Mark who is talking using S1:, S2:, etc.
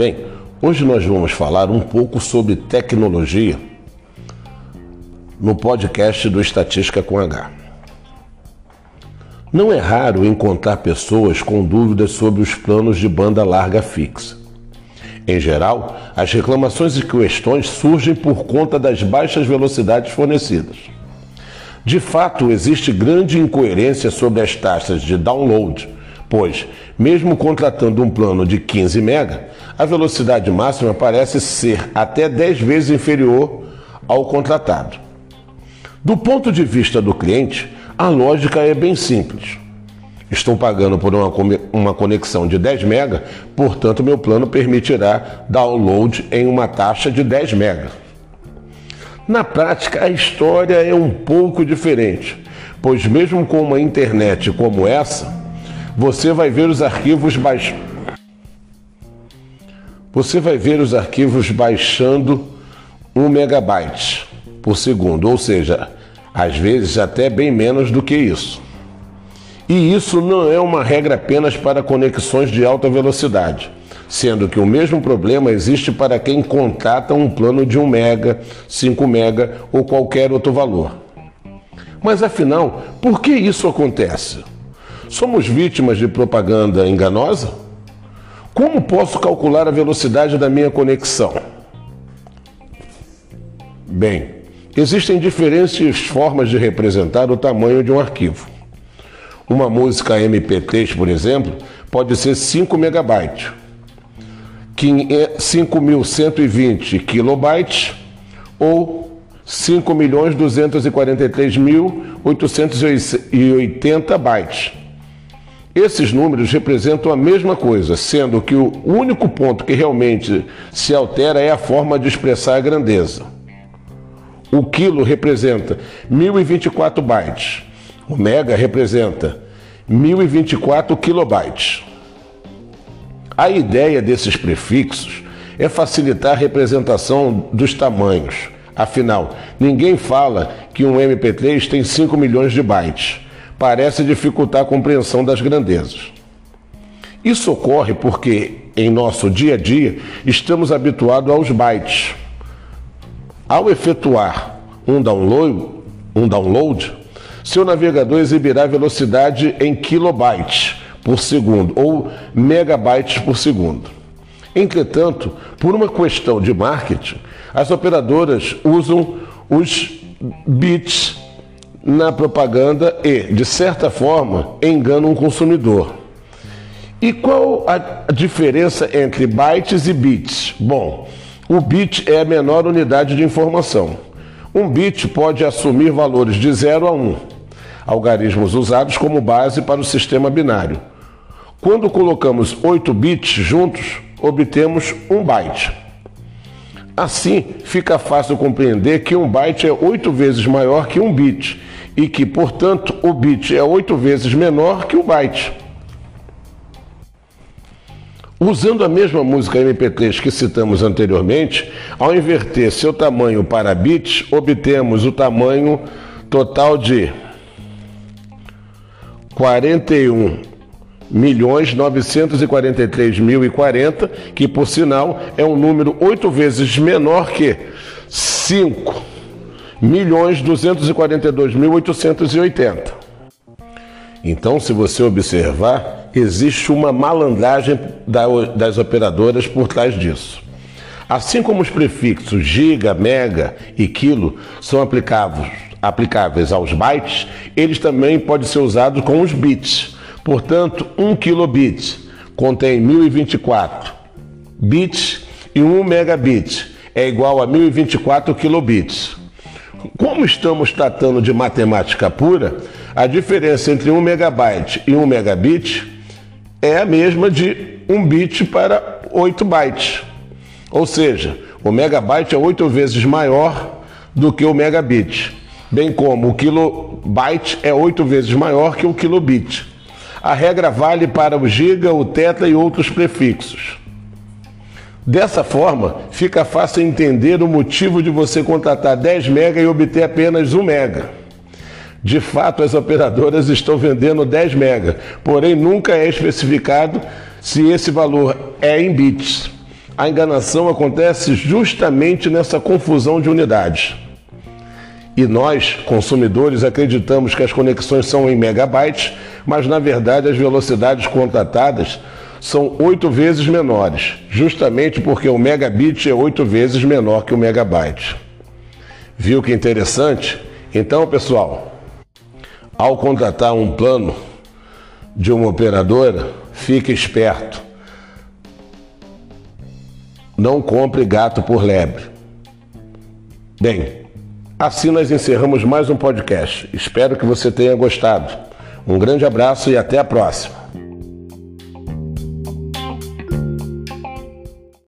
S1: Bem, hoje nós vamos falar um pouco sobre tecnologia no podcast do Estatística com H. Não é raro encontrar pessoas com dúvidas sobre os planos de banda larga fixa. Em geral, as reclamações e questões surgem por conta das baixas velocidades fornecidas. De fato, existe grande incoerência sobre as taxas de download, pois, mesmo contratando um plano de 15 MB, a velocidade máxima parece ser até 10 vezes inferior ao contratado. Do ponto de vista do cliente, a lógica é bem simples. Estou pagando por uma, uma conexão de 10 MB, portanto, meu plano permitirá download em uma taxa de 10 MB. Na prática, a história é um pouco diferente, pois, mesmo com uma internet como essa, você vai ver os arquivos baix... Você vai ver os arquivos baixando 1 megabyte por segundo, ou seja, às vezes até bem menos do que isso. E isso não é uma regra apenas para conexões de alta velocidade, sendo que o mesmo problema existe para quem contrata um plano de 1 mega, 5 mega ou qualquer outro valor. Mas afinal, por que isso acontece? Somos vítimas de propaganda enganosa? Como posso calcular a velocidade da minha conexão? Bem, Existem diferentes formas de representar o tamanho de um arquivo. Uma música MP3, por exemplo, pode ser 5 megabytes, 5.120 é kilobytes ou 5.243.880 bytes. Esses números representam a mesma coisa, sendo que o único ponto que realmente se altera é a forma de expressar a grandeza. O quilo representa 1024 bytes. O mega representa 1024 kilobytes. A ideia desses prefixos é facilitar a representação dos tamanhos. Afinal, ninguém fala que um MP3 tem 5 milhões de bytes. Parece dificultar a compreensão das grandezas. Isso ocorre porque, em nosso dia a dia, estamos habituados aos bytes. Ao efetuar um download, um download, seu navegador exibirá velocidade em kilobytes por segundo ou megabytes por segundo. Entretanto, por uma questão de marketing, as operadoras usam os bits na propaganda e, de certa forma, enganam o consumidor. E qual a diferença entre bytes e bits? Bom, o bit é a menor unidade de informação. Um bit pode assumir valores de 0 a 1, um, algarismos usados como base para o sistema binário. Quando colocamos 8 bits juntos, obtemos um byte. Assim, fica fácil compreender que um byte é 8 vezes maior que um bit e que, portanto, o bit é 8 vezes menor que o byte. Usando a mesma música MP3 que citamos anteriormente, ao inverter seu tamanho para bits, obtemos o tamanho total de 41 milhões 943 mil e 40, que por sinal é um número oito vezes menor que 5 milhões 242 mil 880. Então, se você observar, existe uma malandragem das operadoras por trás disso. Assim como os prefixos giga, mega e quilo são aplicáveis, aos bytes, eles também podem ser usados com os bits. Portanto, 1 kilobit contém 1024 bits e 1 megabit é igual a 1024 kilobits. Como estamos tratando de matemática pura, a diferença entre 1 megabyte e 1 megabit é a mesma de 1 bit para 8 bytes. Ou seja, o megabyte é 8 vezes maior do que o megabit, bem como o kilobyte é 8 vezes maior que o kilobit. A regra vale para o giga, o teta e outros prefixos. Dessa forma, fica fácil entender o motivo de você contratar 10 mega e obter apenas 1 mega. De fato, as operadoras estão vendendo 10 mega, porém nunca é especificado se esse valor é em bits. A enganação acontece justamente nessa confusão de unidades. E nós, consumidores, acreditamos que as conexões são em megabytes, mas na verdade as velocidades contratadas são oito vezes menores, justamente porque o megabit é oito vezes menor que o megabyte. Viu que interessante? Então, pessoal, ao contratar um plano de uma operadora, fique esperto. Não compre gato por lebre. Bem, assim nós encerramos mais um podcast. Espero que você tenha gostado. Um grande abraço e até a próxima.